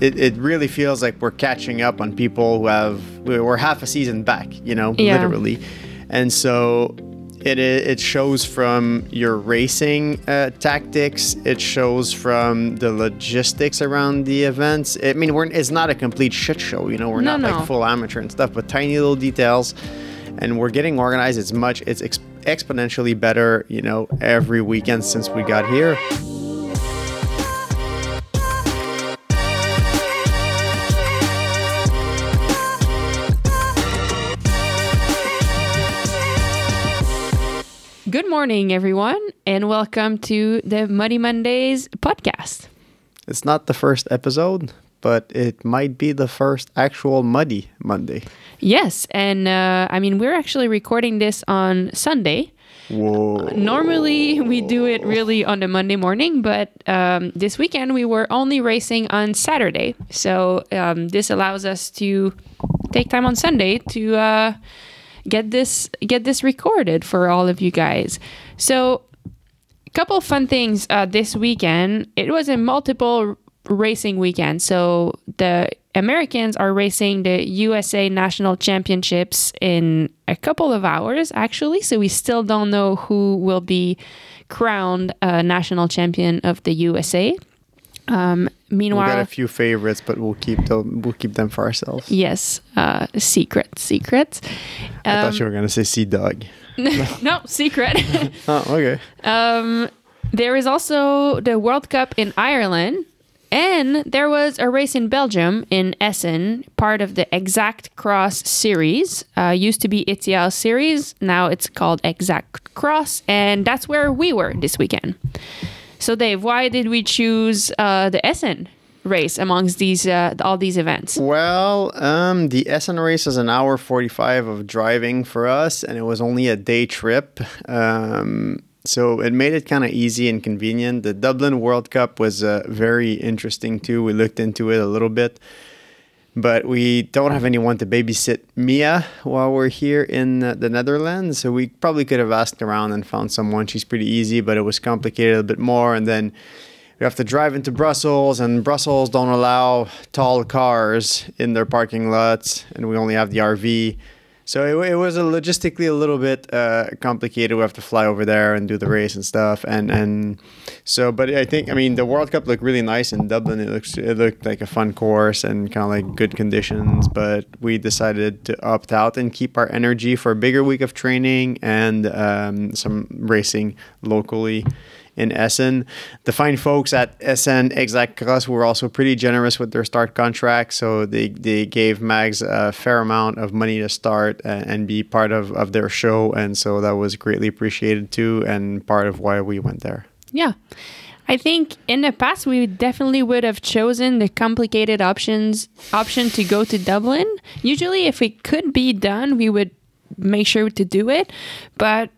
it, it really feels like we're catching up on people who have we're half a season back, you know, Yeah. literally. And so it it shows from your racing uh, tactics. It shows from the logistics around the events. I mean, we're it's not a complete shit show. You know, we're No, not no. like full amateur and stuff, but tiny little details. And we're getting organized. It's much. It's ex- exponentially better. You know, every weekend since we got here. Morning, everyone, and welcome to the Muddy Mondays podcast. It's not the first episode, but it might be the first actual muddy Monday. Yes, and uh, I mean, we're actually recording this on Sunday. Whoa. Normally, we do it really on the Monday morning, but um, this weekend we were only racing on Saturday. So, um, this allows us to take time on Sunday to uh, get this get this recorded for all of you guys. So, a couple fun things uh, this weekend. It was a multiple racing weekend. So the Americans are racing the USA National Championships in a couple of hours, actually. So we still don't know who will be crowned uh, national champion of the USA. Um, We meanwhile, got a few favorites, but we'll keep them. We'll keep them for ourselves. yes, uh, secret, secret. I Um, thought you were gonna say Sea Dog. no, secret. Oh, okay. Um, there is also the World Cup in Ireland, and there was a race in Belgium in Essen, part of the Exact Cross series. Uh, used to be Ethias series, now it's called Exact Cross, and that's where we were this weekend. So, Dave, why did we choose uh, the Essen race amongst these uh, all these events? Well, um, the Essen race is an hour forty-five of driving for us, and it was only a day trip. Um, so it made it kind of easy and convenient. The Dublin World Cup was uh, very interesting too. We looked into it a little bit, but we don't have anyone to babysit Mia while we're here in the Netherlands. So we probably could have asked around and found someone. She's pretty easy, but it was complicated a bit more. And then we have to drive into Brussels, and Brussels don't allow tall cars in their parking lots, and we only have the RV. So it, it was a logistically a little bit uh, complicated. We have to fly over there and do the race and stuff, and and so. But I think I mean the World Cup looked really nice in Dublin. It looks it looked like a fun course and kind of like good conditions. But we decided to opt out and keep our energy for a bigger week of training and um, some racing locally in Essen. The fine folks at Essen Exact Cross were also pretty generous with their start contract, so they, they gave Mags a fair amount of money to start and, and be part of, of their show, and so that was greatly appreciated too, and part of why we went there. Yeah. I think in the past we definitely would have chosen the complicated options option to go to Dublin. Usually if it could be done, we would make sure to do it. But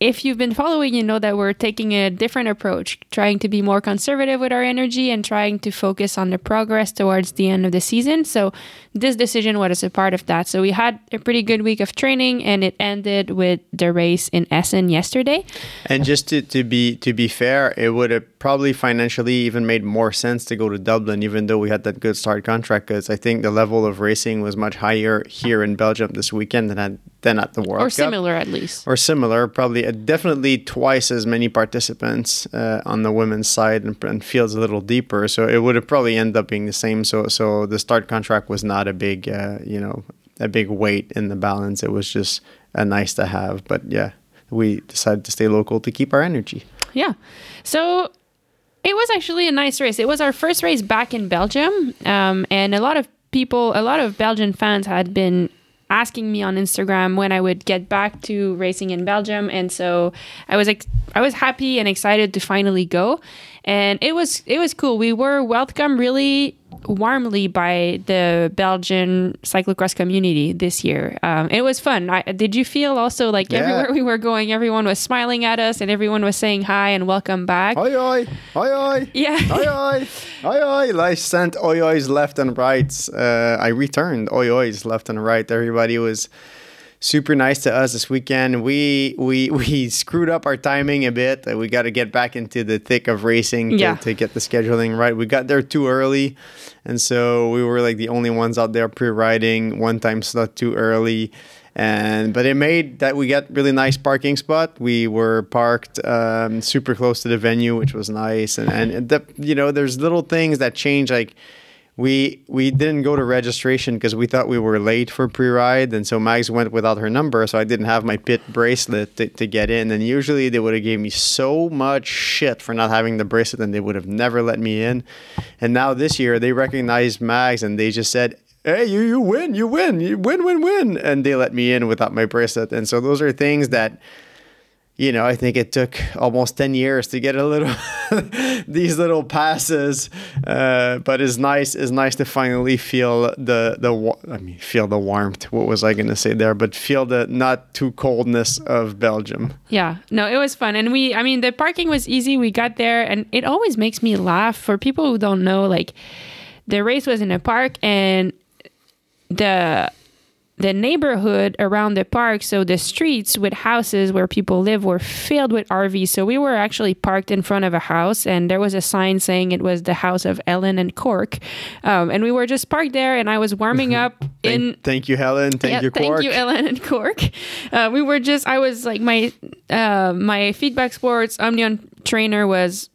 if you've been following, you know that we're taking a different approach, trying to be more conservative with our energy and trying to focus on the progress towards the end of the season. So, this decision was a part of that. So, we had a pretty good week of training and it ended with the race in Essen yesterday. And just to, to be to be fair, it would have probably financially even made more sense to go to Dublin, even though we had that good start contract. Because I think the level of racing was much higher here in Belgium this weekend than at, than at the World Or Cup. similar, at least. or similar, probably uh, definitely twice as many participants uh, on the women's side and, and fields a little deeper. So it would have probably end up being the same. So so the start contract was not a big uh, you know a big weight in the balance. It was just a nice to have. But yeah, we decided to stay local to keep our energy. Yeah. So it was actually a nice race. It was our first race back in Belgium. Um, and a lot of people, a lot of Belgian fans had been asking me on Instagram when I would get back to racing in Belgium. And so I was ex- I was happy and excited to finally go. And it was it was cool. We were welcomed really warmly by the Belgian cyclocross community this year. Um, it was fun. I, did you feel also like Yeah. everywhere we were going, everyone was smiling at us and everyone was saying hi and welcome back? Oi oi, oi oi. Yeah. Oi oi, oi oi. I sent oi ois left and right. Uh, I returned oi ois left and right. Everybody was super nice to us this weekend. We we we screwed up our timing a bit. We got to get back into the thick of racing to, Yeah. to get the scheduling right. We got there too early, and so we were like the only ones out there pre-riding. One time slot too early. And but it made that we got really nice parking spot. We were parked um, super close to the venue, which was nice. And and the, you know, there's little things that change. Like we we didn't go to registration because we thought we were late for pre-ride, and so Mags went without her number, so I didn't have my pit bracelet to, to get in. And usually they would have gave me so much shit for not having the bracelet, and they would have never let me in. And now this year they recognized Mags, and they just said. Hey, you you win, you win, you win, win, win, and they let me in without my bracelet, and so those are things that you know, I think it took almost 10 years to get a little these little passes. Uh, but it's nice it's nice to finally feel the the I mean feel the warmth. What was I going to say there? But feel the not too coldness of Belgium. Yeah, no, it was fun. And we, I mean, the parking was easy. We got there, and it always makes me laugh. For people who don't know, like, the race was in a park, and the the neighborhood around the park, so the streets with houses where people live were filled with RVs. So we were actually parked in front of a house, and there was a sign saying it was the house of Ellen and Cork. Um, and we were just parked there, and I was warming up in Thank, thank you, Helen. Thank yeah, you, Quark. Thank you, Ellen and Cork. Uh, we were just, I was like, my uh, my feedback sports Omnium trainer was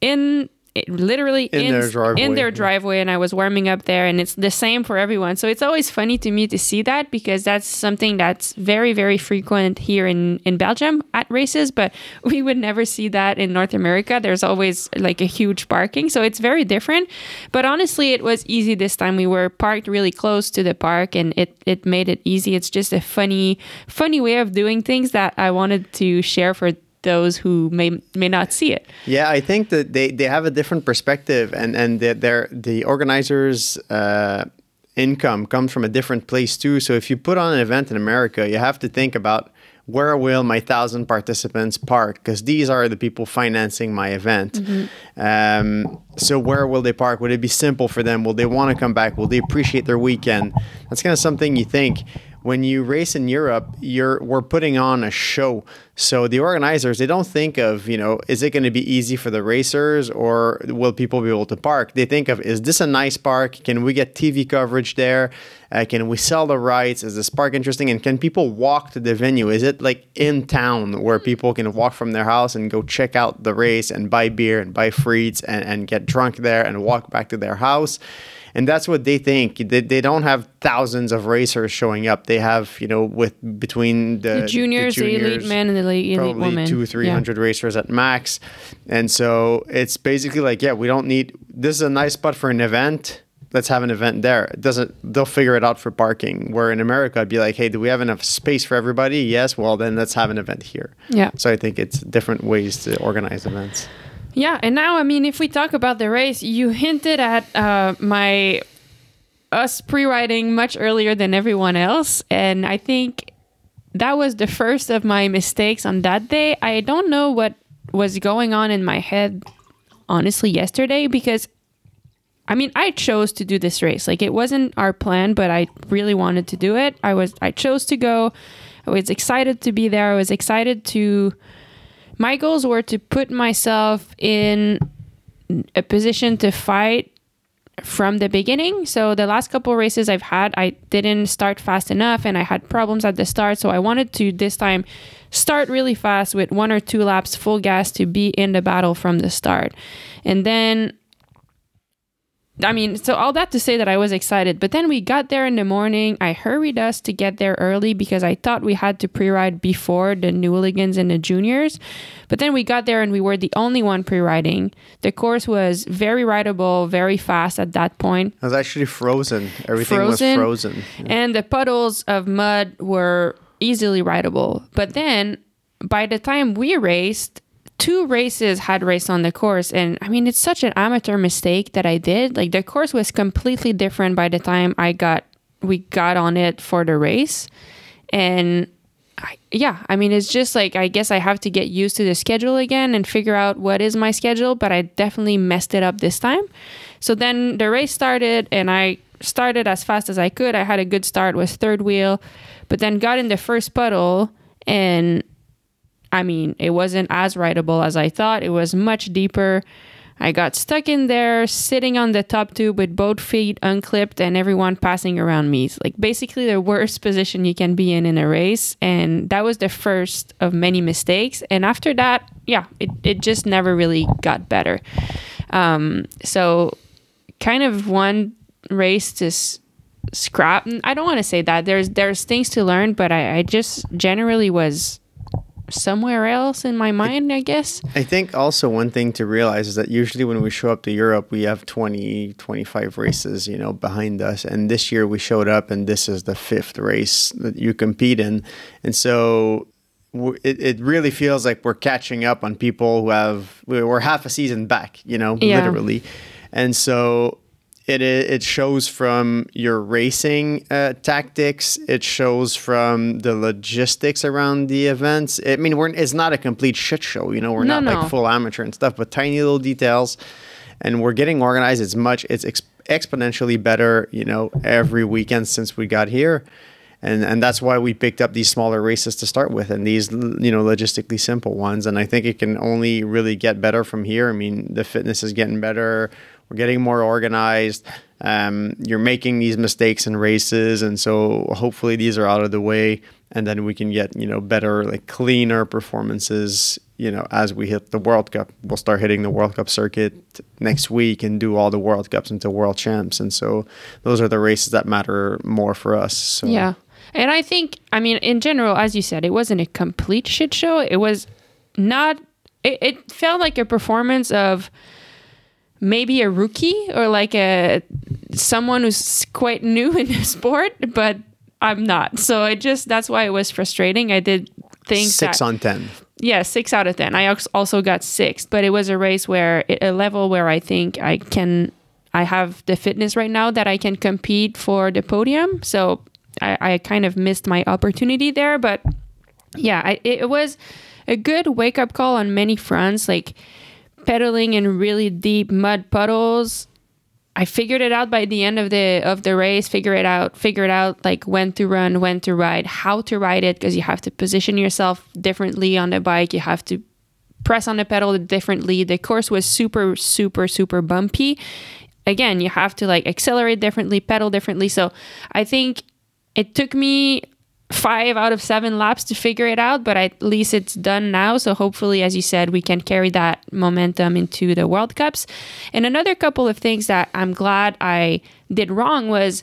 in it, literally In in, their driveway, in their driveway, and I was warming up there, and it's the same for everyone. So it's always funny to me to see that because that's something that's very, very frequent here in in Belgium at races, but we would never see that in North America. There's always like a huge parking, so it's very different. But honestly, it was easy this time. We were parked really close to the park, and it it made it easy. It's just a funny, funny way of doing things that I wanted to share for those who may may not see it. Yeah, I think that they, they have a different perspective, and and they're, they're the organizers' uh, income comes from a different place too. So if you put on an event in America, you have to think about where will my thousand participants park because these are the people financing my event. Um, so where will they park? Would it be simple for them? Will they want to come back? Will they appreciate their weekend? That's kind of something you think when you race in Europe, you're we're putting on a show. So the organizers they don't think of you know is it going to be easy for the racers or will people be able to park? They think of is this a nice park? Can we get TV coverage there? Uh, can we sell the rights? Is this park interesting? And can people walk to the venue? Is it like in town where people can walk from their house and go check out the race and buy beer and buy frites and, and get drunk there and walk back to their house? And that's what they think. They, they don't have thousands of racers showing up. They have you know with between the, The juniors, the, elite men, and the elite, elite probably women. two three Yeah. racers at max, and so it's basically like yeah we don't need this is a nice spot for an event. Let's have an event there. It doesn't they'll figure it out for parking. Where in America, I'd be like, hey, do we have enough space for everybody? Yes. Well, then let's have an event here. Yeah. So I think it's different ways to organize events. Yeah, and now I mean, if we talk about the race, you hinted at uh, my us pre-riding much earlier than everyone else, and I think that was the first of my mistakes on that day. I don't know what was going on in my head, honestly, yesterday because. I mean, I chose to do this race. Like it wasn't our plan, but I really wanted to do it. I was I chose to go. I was excited to be there. I was excited to my goals were to put myself in a position to fight from the beginning. So the last couple races I've had, I didn't start fast enough and I had problems at the start. So I wanted to this time start really fast with one or two laps full gas to be in the battle from the start. And then I mean, so all that to say that I was excited. But then we got there in the morning. I hurried us to get there early because I thought we had to pre ride before the Newligans and the juniors. But then we got there and we were the only one pre riding. The course was very rideable, very fast at that point. It was actually frozen. Everything Frozen. was frozen. And the puddles of mud were easily rideable. But then by the time we raced, two races had raced on the course. And I mean, it's such an amateur mistake that I did. Like the course was completely different by the time I got, we got on it for the race. And I, yeah, I mean, it's just like, I guess I have to get used to the schedule again and figure out what is my schedule, but I definitely messed it up this time. So then the race started and I started as fast as I could. I had a good start, was third wheel, but then got in the first puddle and I mean, it wasn't as rideable as I thought. It was much deeper. I got stuck in there, sitting on the top tube with both feet unclipped and everyone passing around me. It's like basically the worst position you can be in in a race. And that was the first of many mistakes. And after that, yeah, it, it just never really got better. Um, so, kind of one race to s- scrap. I don't want to say that. There's there's things to learn, but I, I just generally was somewhere else in my mind, I guess. I think also one thing to realize is that usually when we show up to Europe, we have 20, 25 races, you know, behind us. And this year we showed up and this is the fifth race that you compete in. And so it, it really feels like we're catching up on people who have, we're half a season back, you know, Yeah. literally. And so it it shows from your racing uh, tactics. It shows from the logistics around the events. I mean, we're it's not a complete shit show. You know, we're No, not no. like full amateur and stuff, but tiny little details, and we're getting organized. It's much. It's ex- exponentially better. You know, every weekend since we got here. And, and that's why we picked up these smaller races to start with and these you know logistically simple ones and i think it can only really get better from here i mean the fitness is getting better we're getting more organized um, you're making these mistakes in races and so hopefully these are out of the way and then we can get you know better like cleaner performances you know as we hit the world cup we'll start hitting the world cup circuit next week and do all the world cups into world champs and so those are the races that matter more for us so Yeah. And I think, I mean, in general, as you said, it wasn't a complete shit show. It was not, it, it felt like a performance of maybe a rookie or like a someone who's quite new in the sport, but I'm not. So it just, that's why it was frustrating. I did think six that, on 10 yeah, six out of 10. I also got sixth, but it was a race where, a level where I think I can, I have the fitness right now that I can compete for the podium. So I, I kind of missed my opportunity there. But yeah, I, it was a good wake up call on many fronts, like pedaling in really deep mud puddles. I figured it out by the end of the of the race. Figure it out. Figured out like when to run, when to ride, how to ride it, because you have to position yourself differently on the bike. You have to press on the pedal differently. The course was super, super, super bumpy. Again, you have to like accelerate differently, pedal differently. So I think it took me five out of seven laps to figure it out, but at least it's done now. So hopefully, as you said, we can carry that momentum into the World Cups. And another couple of things that I'm glad I did wrong was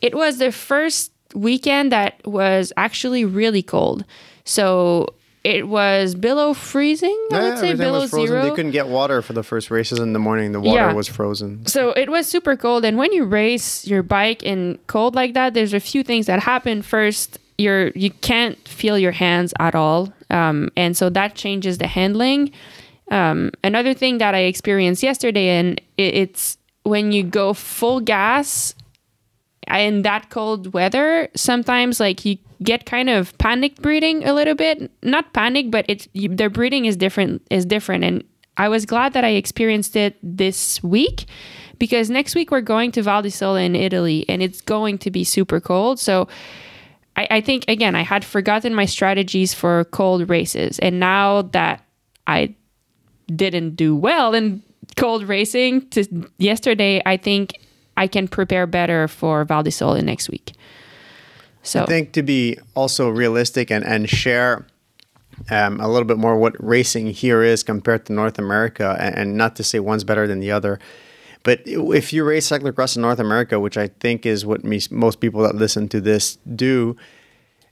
it was the first weekend that was actually really cold. So it was below freezing, I would say below zero. They couldn't get water for the first races in the morning. The water Yeah. was frozen. So it was super cold, and when you race your bike in cold like that, there's a few things that happen. First, you're you can't feel your hands at all, um, and so that changes the handling. Um, another thing that I experienced yesterday, and it, it's when you go full gas in that cold weather, sometimes like you get kind of panic breathing a little bit. Not panic, but it's you, their breathing is different. Is different, and I was glad that I experienced it this week because next week we're going to Val di Sole in Italy, and it's going to be super cold. So. I, I think again I had forgotten my strategies for cold races, and now that I didn't do well in cold racing to yesterday, I think I can prepare better for Val di Sole next week. So I think to be also realistic and, and share um, a little bit more what racing here is compared to North America, and, and not to say one's better than the other. But if you race cyclocross in North America, which I think is what me, most people that listen to this do,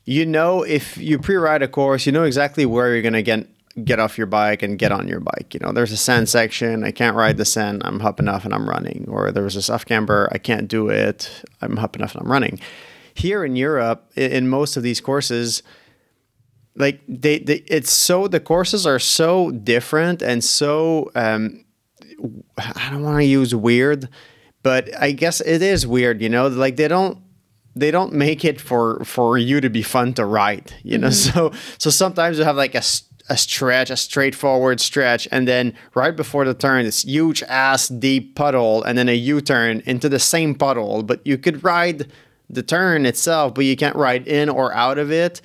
you know if you pre-ride a course, you know exactly where you're gonna get get off your bike and get on your bike. You know, there's a sand section, I can't ride the sand, I'm hopping off and I'm running. Or there's a soft camber, I can't do it, I'm hopping off and I'm running. Here in Europe, in most of these courses, like they, they it's so the courses are so different and so um I don't want to use weird, but I guess it is weird, you know, like they don't they don't make it for for you to be fun to ride, you know. Mm-hmm. So so sometimes you have like a a stretch, a straightforward stretch, and then right before the turn, this huge ass deep puddle, and then a U turn into the same puddle. But you could ride the turn itself, but you can't ride in or out of it.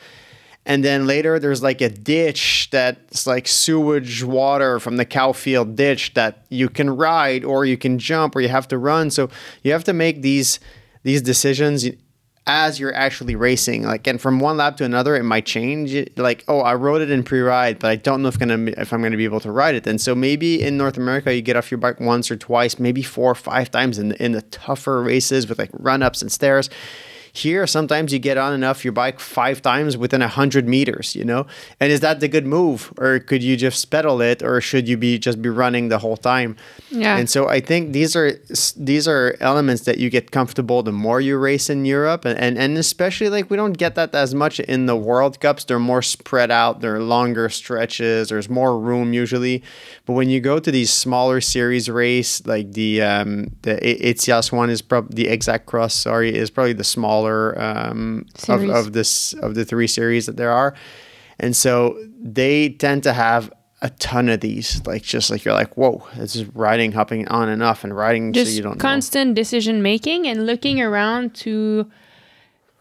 And then later, there's like a ditch that's like sewage water from the cow field ditch that you can ride or you can jump or you have to run. So you have to make these these decisions as you're actually racing. Like, and from one lap to another, it might change. Like, oh, I rode it in pre-ride, but I don't know if gonna if I'm gonna be able to ride it. And so maybe in North America, you get off your bike once or twice, maybe four or five times in the, in the tougher races with like run ups and stairs here, sometimes you get on and off your bike five times within 100 meters, you know? And is that the good move? Or could you just pedal it? Or should you be just be running the whole time? Yeah. And so I think these are these are elements that you get comfortable the more you race in Europe. And, and, and especially like we don't get that as much in the World Cups. They're more spread out, they're longer stretches, there's more room usually. But when you go to these smaller series race, like the um, the Ethias one is probably the exact cross, sorry, is probably the small smaller um, of, of this of the three series that there are, and so they tend to have a ton of these. Like just like you're like, whoa, this is riding, hopping on and off, and riding just so you don't constant know. decision making and looking around to.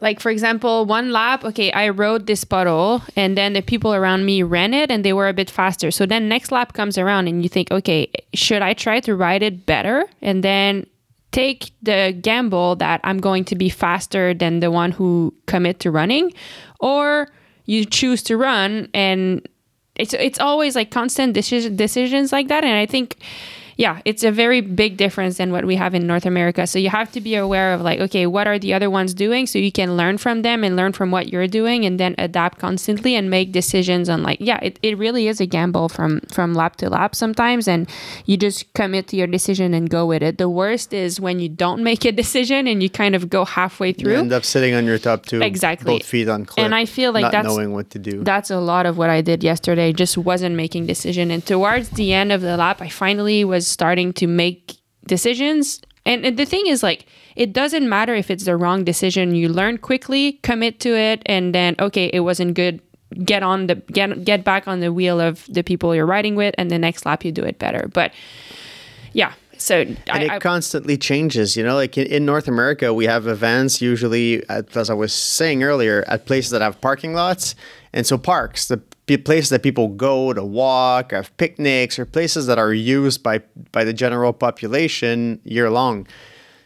Like for example, one lap, okay, I rode this puddle and then the people around me ran it and they were a bit faster. So then next lap comes around and you think, okay, should I try to ride it better? And then take the gamble that I'm going to be faster than the one who commit to running, or you choose to run and it's it's always like constant decision, decisions like that. And I think yeah, it's a very big difference than what we have in North America. So you have to be aware of like, okay, what are the other ones doing? So you can learn from them and learn from what you're doing and then adapt constantly and make decisions on like, yeah, it, it really is a gamble from from lap to lap sometimes. And you just commit to your decision and go with it. The worst is when you don't make a decision and you kind of go halfway through. You end up sitting on your top tube. Exactly. Both feet on clip. And I feel like not that's knowing what to do. That's a lot of what I did yesterday. Just wasn't making decision. And towards the end of the lap, I finally was starting to make decisions. And, and the thing is, like, it doesn't matter if it's the wrong decision. You learn quickly, commit to it, and then, okay, it wasn't good. Get on the get get back on the wheel of the people you're riding with, and the next lap you do it better. But yeah, so and I, it I, constantly changes you know like in, in, north america we have events usually at, as i was saying earlier at places that have parking lots and so parks the places that people go to walk have picnics or places that are used by by the general population year long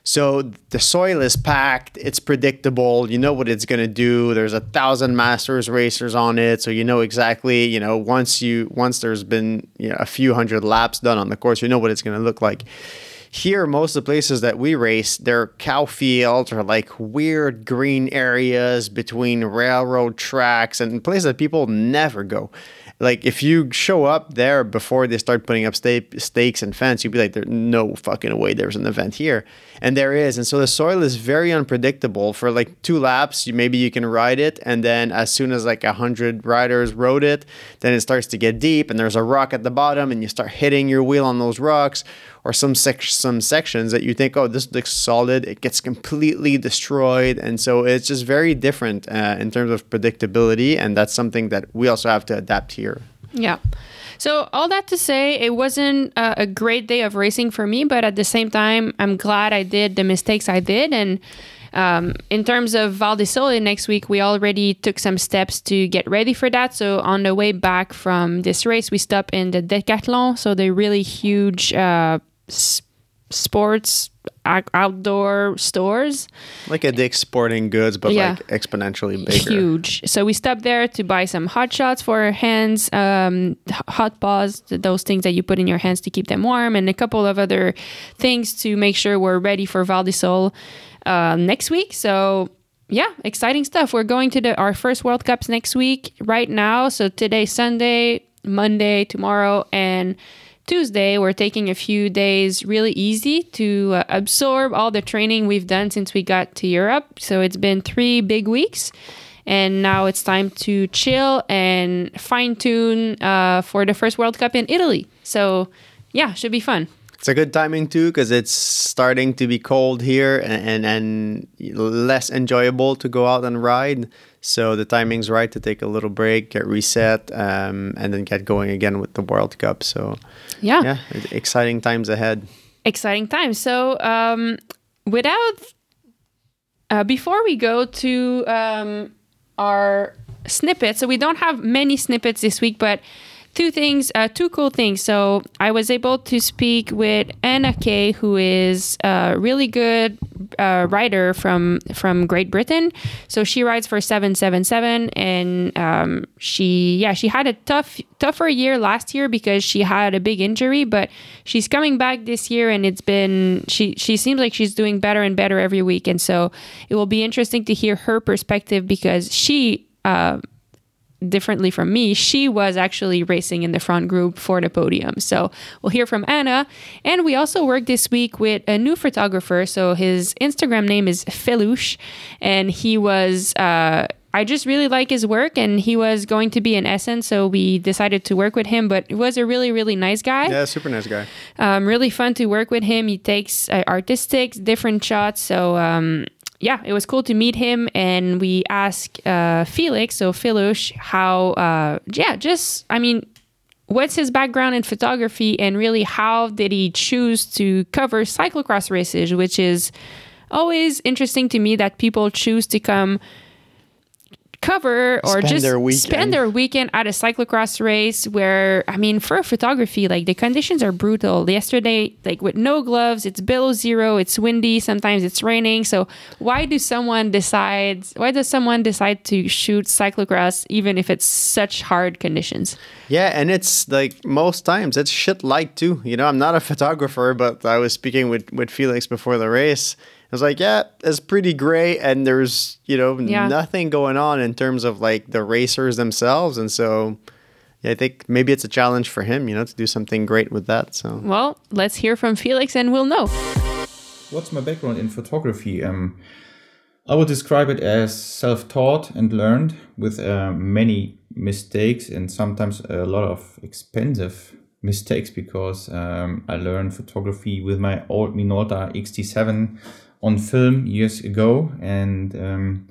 so the soil is packed, it's predictable, you know what it's going to do. There's a thousand masters racers on it, so you know exactly, you know, once you once there's been you know, a few hundred laps done on the course, you know what it's going to look like. Here, most of the places that we race, they're cow fields or like weird green areas between railroad tracks and places that people never go like if you show up there before they start putting up stakes and fence, you'd be like, there's no fucking way there's an event here, and there is. And so the soil is very unpredictable. For like two laps, you, maybe you can ride it, and then as soon as like a hundred riders rode it, then it starts to get deep, and there's a rock at the bottom, and you start hitting your wheel on those rocks, or some sec- some sections that you think, oh, this looks solid, it gets completely destroyed, and so it's just very different uh, in terms of predictability, and that's something that we also have to adapt here. Yeah. So all that to say, it wasn't a, a great day of racing for me, but at the same time, I'm glad I did the mistakes I did, and. Um, in terms of Val di Sole next week, we already took some steps to get ready for that. So on the way back from this race, we stopped in the Decathlon, so the really huge uh, sports outdoor stores like a dick's sporting goods but yeah. like exponentially bigger huge so we stopped there to buy some hot shots for our hands um, hot paws those things that you put in your hands to keep them warm and a couple of other things to make sure we're ready for val di uh, next week so yeah, exciting stuff. We're going to the, our first World Cups next week, right now. So today, Sunday, Monday, tomorrow, and Tuesday, we're taking a few days really easy to uh, absorb all the training we've done since we got to Europe. So it's been three big weeks. And now it's time to chill and fine tune uh, for the first World Cup in Italy. So, yeah, should be fun. It's a good timing too because it's starting to be cold here and, and, and less enjoyable to go out and ride. So the timing's right to take a little break, get reset, um, and then get going again with the World Cup. So Yeah. yeah, exciting times ahead. exciting times. So, um, without uh, before we go to um, our snippets, so we don't have many snippets this week, but two things, uh, two cool things. So I was able to speak with Anna Kay, who is a really good uh, rider from from Great Britain. So she rides for seven seven seven, and um, she yeah she had a tough tougher year last year because she had a big injury, but she's coming back this year, and it's been she she seems like she's doing better and better every week, and so it will be interesting to hear her perspective because she. Uh, differently from me, she was actually racing in the front group for the podium. So we'll hear from Anna. And we also worked this week with a new photographer. So his Instagram name is Felouche. And he was, uh, I just really like his work. And he was going to be in Essen. So we decided to work with him. But he was a really, really nice guy. Yeah, super nice guy. Um, really fun to work with him. He takes uh, artistic, different shots. So um, yeah, it was cool to meet him. And we asked uh, Felix, so Filush, how, uh, yeah, just, I mean, what's his background in photography and really how did he choose to cover cyclocross races, which is always interesting to me that people choose to come cover or Spend just their spend their weekend at a cyclocross race where I mean for photography like the conditions are brutal. Yesterday like with no gloves, it's below 0, it's windy, sometimes it's raining. So why do someone decide why does someone decide to shoot cyclocross even if it's such hard conditions? Yeah, and it's like most times it's shit light too. You know, I'm not a photographer, but I was speaking with with Felix before the race. I was like, yeah, it's pretty great. and there's you know Yeah. nothing going on in terms of like the racers themselves, and so yeah, I think maybe it's a challenge for him, you know, to do something great with that. So Well, let's hear from Felix and we'll know. What's my background in photography? Um, I would describe it as self-taught and learned with uh, many mistakes and sometimes a lot of expensive mistakes because um, I learned photography with my old Minolta XD7 on film years ago. And um,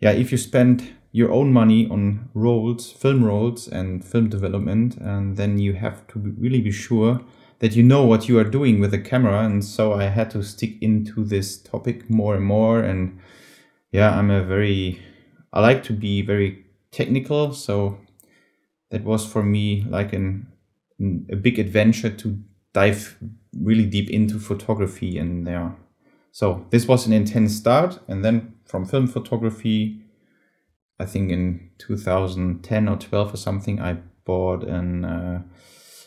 yeah, if you spend your own money on rolls, film rolls, and film development, and then you have to really be sure that you know what you are doing with the camera. And so I had to stick into this topic more and more. And yeah, I'm a very, I like to be very technical. So that was for me like an, a big adventure to dive really deep into photography. And yeah, so this was an intense start. And then from film photography, I think in 2010 or 12 or something, I bought an uh,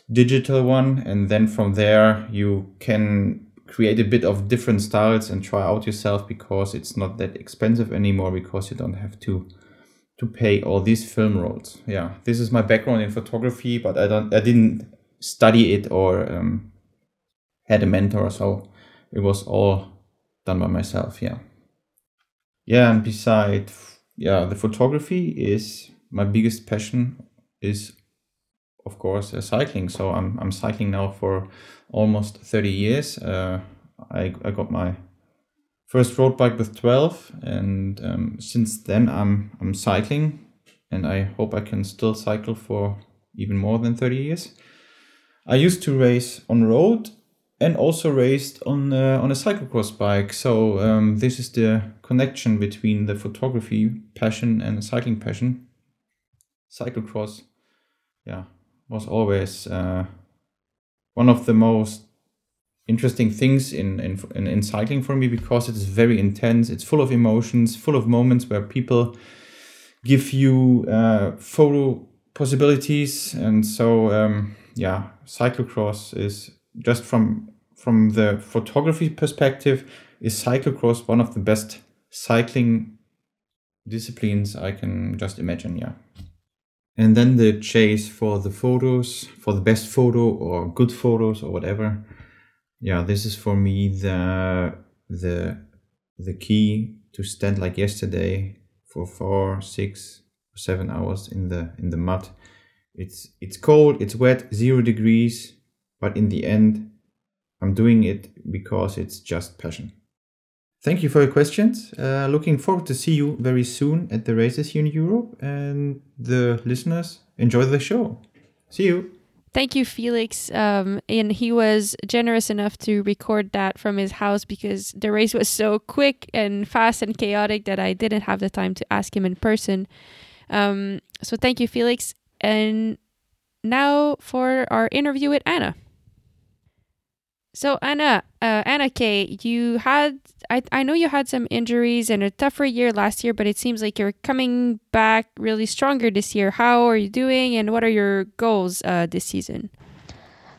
digital one, and then from there you can create a bit of different styles and try out yourself because it's not that expensive anymore because you don't have to to pay all these film rolls. Yeah, this is my background in photography, but I don't I didn't study it or um, had a mentor, so it was all done by myself. Yeah. Yeah, and beside yeah, the photography is my biggest passion is of course uh, cycling. So I'm I'm cycling now for almost 30 years. Uh, I I got my first road bike with 12 and um, since then I'm I'm cycling and I hope I can still cycle for even more than 30 years. I used to race on road and also raced on uh, on a cyclocross bike. So um, this is the connection between the photography passion and the cycling passion. Cyclocross, yeah, was always uh, one of the most interesting things in, in in in cycling for me because it is very intense. It's full of emotions, full of moments where people give you uh, photo possibilities, and so um, yeah, cyclocross is just from from the photography perspective is cyclocross one of the best cycling disciplines I can just imagine. Yeah. And then the chase for the photos, for the best photo or good photos or whatever. Yeah, this is for me the the the key to stand like yesterday for four, six, seven hours in the in the mud. It's it's cold, it's wet, zero degrees, but in the end, I'm doing it because it's just passion. Thank you for your questions. Uh, looking forward to see you very soon at the races here in Europe. And the listeners, enjoy the show. See you. Thank you, Felix. Um, and he was generous enough to record that from his house because the race was so quick and fast and chaotic that I didn't have the time to ask him in person. Um, so thank you, Felix. And now for our interview with Anna. So Anna, uh, Anna Kay, you had I I know you had some injuries and a tougher year last year, but it seems like you're coming back really stronger this year. How are you doing, and what are your goals uh, this season?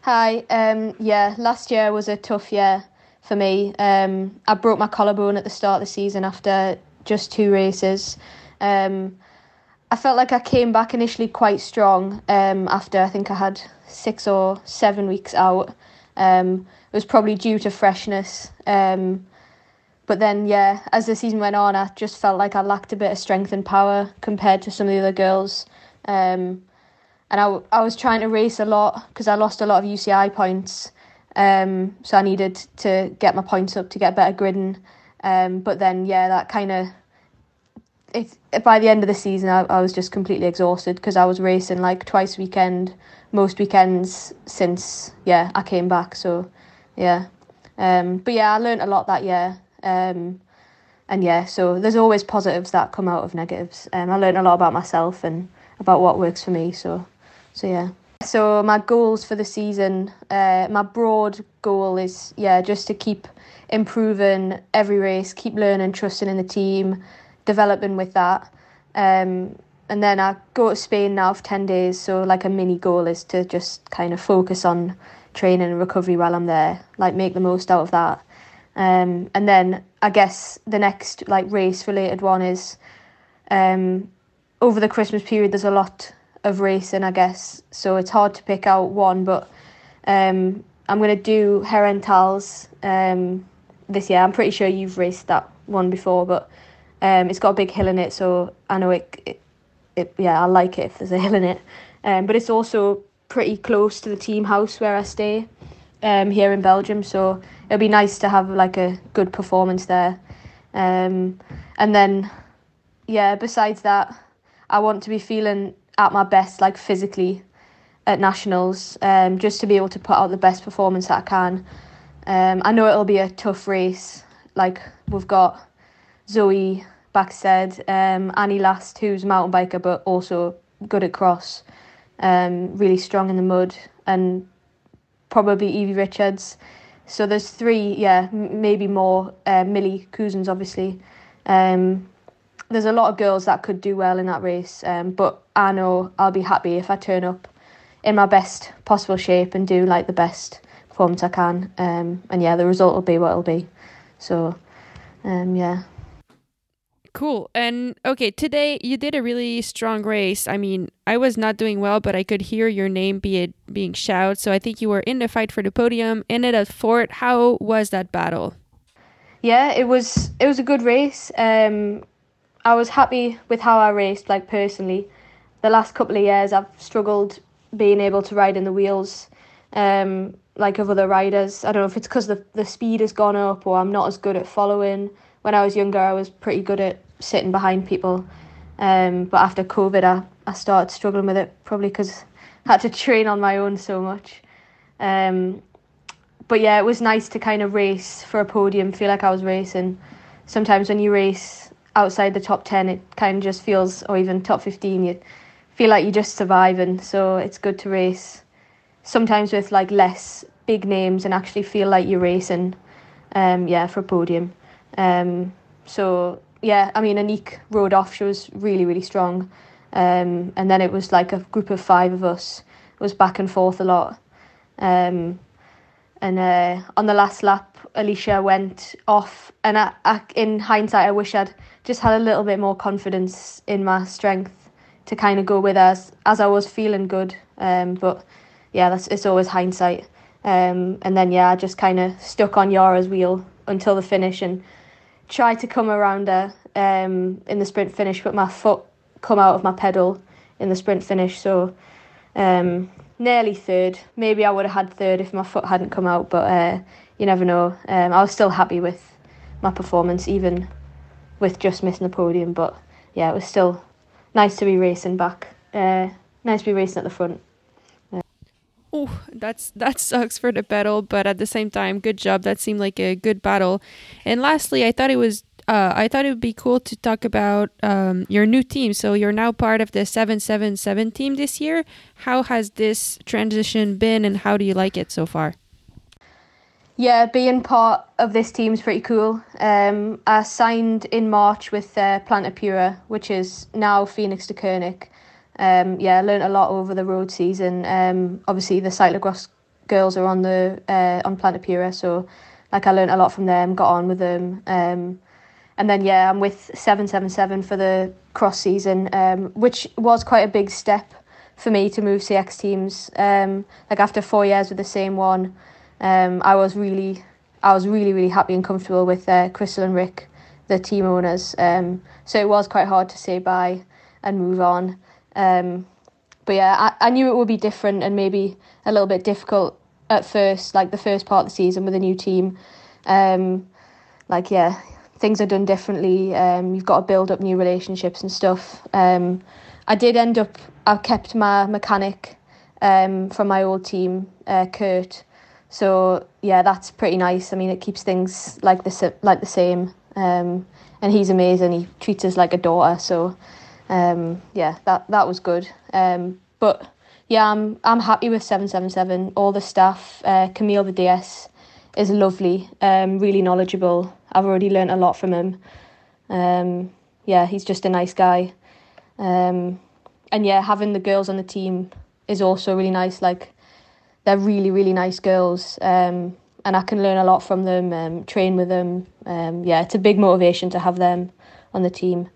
Hi, um, yeah, last year was a tough year for me. Um, I broke my collarbone at the start of the season after just two races. Um, I felt like I came back initially quite strong um, after I think I had six or seven weeks out. Um, was probably due to freshness. Um, but then, yeah, as the season went on, I just felt like I lacked a bit of strength and power compared to some of the other girls. Um, and I, I was trying to race a lot because I lost a lot of UCI points. Um, so I needed to get my points up to get better gridding. Um, but then, yeah, that kind of it by the end of the season, I, I was just completely exhausted because I was racing like twice a weekend, most weekends since yeah I came back. So yeah. Um, but yeah, I learned a lot that year. Um, and yeah, so there's always positives that come out of negatives. Um, I learned a lot about myself and about what works for me. So, so yeah. So my goals for the season, uh, my broad goal is yeah, just to keep improving every race, keep learning, trusting in the team, developing with that. Um, and then I go to Spain now for ten days. So like a mini goal is to just kind of focus on training and recovery while I'm there, like make the most out of that. Um, and then I guess the next like race related one is um, over the Christmas period. There's a lot of racing, I guess, so it's hard to pick out one. But um, I'm gonna do Herentals um, this year. I'm pretty sure you've raced that one before, but um, it's got a big hill in it, so I know it. it, it yeah, I like it if there's a hill in it. Um, but it's also pretty close to the team house where I stay um, here in Belgium, so it'll be nice to have like a good performance there. Um, and then, yeah, besides that, I want to be feeling at my best, like physically, at nationals, um, just to be able to put out the best performance that I can. Um, I know it'll be a tough race. Like we've got Zoe Bäckstedt, um, Annie Last, who's a mountain biker but also good at cross um, really strong in the mud, and probably Evie Richards. So there's three, yeah, m- maybe more. Uh, Millie Couzens, obviously. Um, there's a lot of girls that could do well in that race, um, but I know I'll be happy if I turn up in my best possible shape and do like the best performance I can. Um, and yeah, the result will be what it'll be. So, um, yeah. Cool. And okay, today you did a really strong race. I mean, I was not doing well, but I could hear your name be it, being shouted. So I think you were in the fight for the podium, ended at fourth. How was that battle? Yeah, it was it was a good race. Um, I was happy with how I raced, like personally. The last couple of years, I've struggled being able to ride in the wheels, um, like of other riders. I don't know if it's because the the speed has gone up or I'm not as good at following when I was younger, I was pretty good at sitting behind people. Um, but after COVID, I, I started struggling with it probably because I had to train on my own so much. Um, but yeah, it was nice to kind of race for a podium, feel like I was racing. Sometimes when you race outside the top 10, it kind of just feels, or even top 15, you feel like you're just surviving. So it's good to race sometimes with like less big names and actually feel like you're racing, um, yeah, for a podium. Um, so yeah, I mean, Aniek rode off. She was really, really strong. Um, and then it was like a group of five of us. It was back and forth a lot. Um, and uh, on the last lap, Alicia went off. And I, I, in hindsight, I wish I'd just had a little bit more confidence in my strength to kind of go with as as I was feeling good. Um, but yeah, that's it's always hindsight. Um, and then yeah, I just kind of stuck on Yara's wheel until the finish and tried to come around her um, in the sprint finish, but my foot come out of my pedal in the sprint finish. So um, nearly third. Maybe I would have had third if my foot hadn't come out, but uh, you never know. Um, I was still happy with my performance, even with just missing the podium. But yeah, it was still nice to be racing back. Uh, nice to be racing at the front. Oh, that's that sucks for the battle, but at the same time, good job. That seemed like a good battle. And lastly, I thought it was uh, I thought it would be cool to talk about um, your new team. So you're now part of the 777 team this year. How has this transition been and how do you like it so far? Yeah, being part of this team is pretty cool. Um, I signed in March with uh, Plantur Pura, which is now Fenix Deceuninck. Um, yeah, learned a lot over the road season. Um, obviously, the cyclocross girls are on the uh, on Plantur Pura, so like I learned a lot from them, got on with them. Um, and then yeah, I'm with seven seven seven for the cross season, um, which was quite a big step for me to move CX teams. Um, like after four years with the same one, um, I was really, I was really really happy and comfortable with uh, Crystal and Rick, the team owners. Um, so it was quite hard to say bye and move on. Um, but yeah, I, I knew it would be different and maybe a little bit difficult at first, like the first part of the season with a new team. Um, like yeah, things are done differently. Um, you've got to build up new relationships and stuff. Um, I did end up. I kept my mechanic um, from my old team, uh, Kurt. So yeah, that's pretty nice. I mean, it keeps things like the like the same. Um, and he's amazing. He treats us like a daughter. So um, yeah, that that was good. Um, but yeah, I'm I'm happy with seven seven seven. All the staff, uh, Camille the DS, is lovely. Um, really knowledgeable. I've already learnt a lot from him. Um, yeah, he's just a nice guy. Um, and yeah, having the girls on the team is also really nice. Like, they're really, really nice girls. Um, and I can learn a lot from them, um, train with them. Um, yeah, it's a big motivation to have them on the team.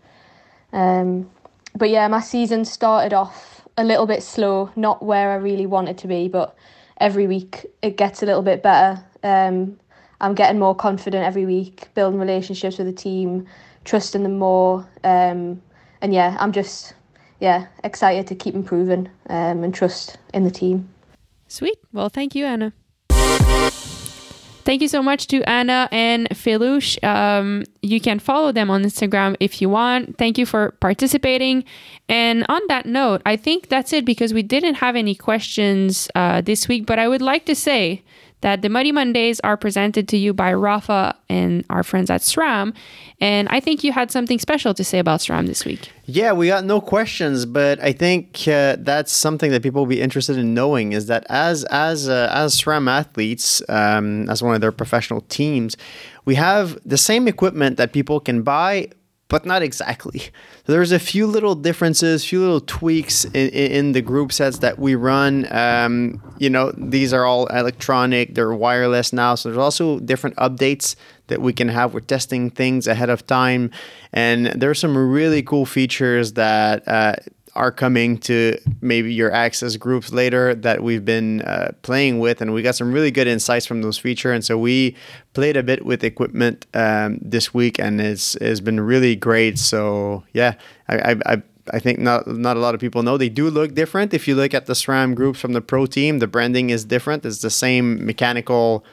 Um, but yeah, my season started off a little bit slow, not where I really wanted to be, but every week it gets a little bit better. Um, I'm getting more confident every week, building relationships with the team, trusting them more. Um, and yeah, I'm just yeah excited to keep improving um, and trust in the team. Sweet. Well, thank you, Anna. Thank you so much to Anna and Um, you can follow them on Instagram if you want. Thank you for participating. And on that note, I think that's it because we didn't have any questions uh, this week. But I would like to say that the Muddy Mondays are presented to you by Rapha and our friends at SRAM. And I think you had something special to say about SRAM this week. Yeah, we got no questions, but I think uh, that's something that people will be interested in knowing is that as as uh, as SRAM athletes, um, as one of their professional teams, we have the same equipment that people can buy but not exactly. There's a few little differences, few little tweaks in, in the group sets that we run. Um, you know, these are all electronic, they're wireless now. So there's also different updates that we can have. We're testing things ahead of time. And there's some really cool features that uh, are coming to maybe your access groups later that we've been uh, playing with, and we got some really good insights from those features. And so we played a bit with equipment um, this week, and it's it's been really great. So yeah, I, I, I think not not a lot of people know they do look different. If you look at the SRAM groups from the pro team, the branding is different. It's the same mechanical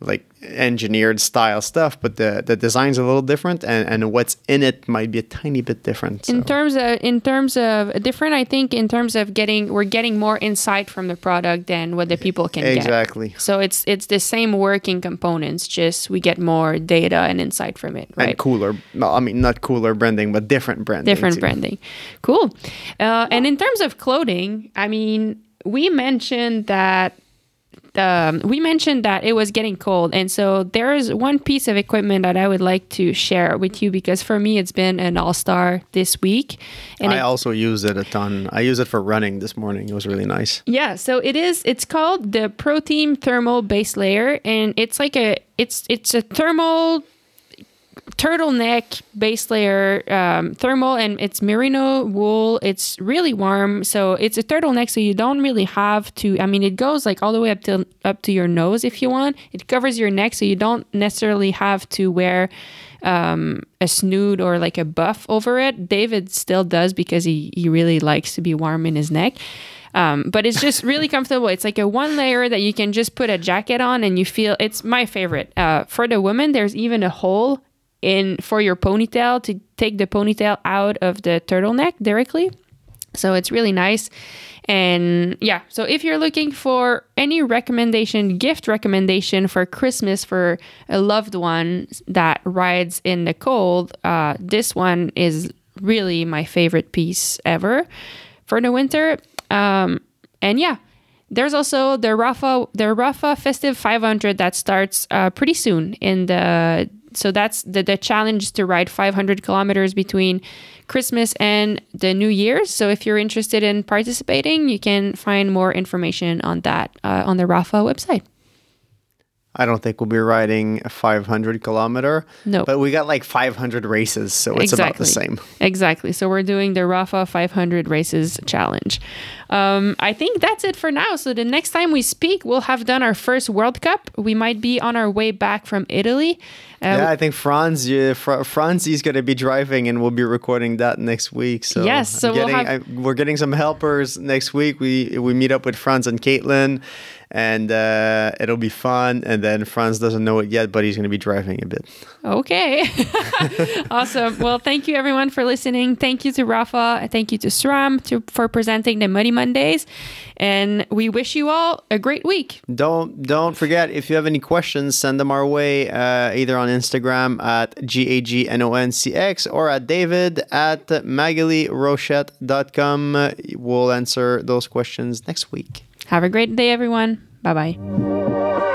like engineered style stuff, but the the design's a little different, and, and what's in it might be a tiny bit different. So. In terms of in terms of different, I think in terms of getting we're getting more insight from the product than what the people can exactly. get. Exactly. So it's it's the same working components, just we get more data and insight from it, right? And cooler. No, I mean not cooler branding, but different branding. Different too. branding. Cool. Uh, and in terms of clothing, I mean, we mentioned that um, we mentioned that it was getting cold, and so there is one piece of equipment that I would like to share with you because for me it's been an all star this week. And I it, also use it a ton. I use it for running this morning. It was really nice. Yeah, so it is. It's called the ProTeam Thermal Base Layer, and it's like a it's it's a thermal turtleneck base layer um, thermal and it's merino wool it's really warm so it's a turtleneck so you don't really have to i mean it goes like all the way up to up to your nose if you want it covers your neck so you don't necessarily have to wear um, a snood or like a buff over it david still does because he, he really likes to be warm in his neck um, but it's just really comfortable. It's like a one layer that you can just put a jacket on and you feel it's my favorite. Uh, for the women, there's even a hole in for your ponytail to take the ponytail out of the turtleneck directly. So it's really nice. And yeah, so if you're looking for any recommendation, gift recommendation for Christmas for a loved one that rides in the cold, uh, this one is really my favorite piece ever for the winter. Um, and yeah, there's also the Rapha the Rapha Festive 500 that starts uh, pretty soon in the so that's the, the challenge to ride 500 kilometers between Christmas and the New Year's. So if you're interested in participating, you can find more information on that uh, on the Rapha website. I don't think we'll be riding a 500 kilometer. No. But we got like 500 races, so it's about the same. Exactly. So we're doing the Rapha 500 races challenge. Um, I think that's it for now. So the next time we speak, we'll have done our first World Cup. We might be on our way back from Italy. Uh, yeah, I think Franz, yeah, Fr- Franz is going to be driving, and we'll be recording that next week. So yes, so getting, we'll have... I, we're getting some helpers next week. We we meet up with Franz and Caitlin, and uh, it'll be fun. And then Franz doesn't know it yet, but he's going to be driving a bit. Okay, awesome. Well, thank you everyone for listening. Thank you to Rapha. Thank you to SRAM to, for presenting the Muddy Mondays, and we wish you all a great week. Don't don't forget if you have any questions, send them our way uh, either on Instagram at G-A-G-N-O-N-C-X or at david at maghalierochette.com. We'll answer those questions next week. Have a great day, everyone. Bye bye.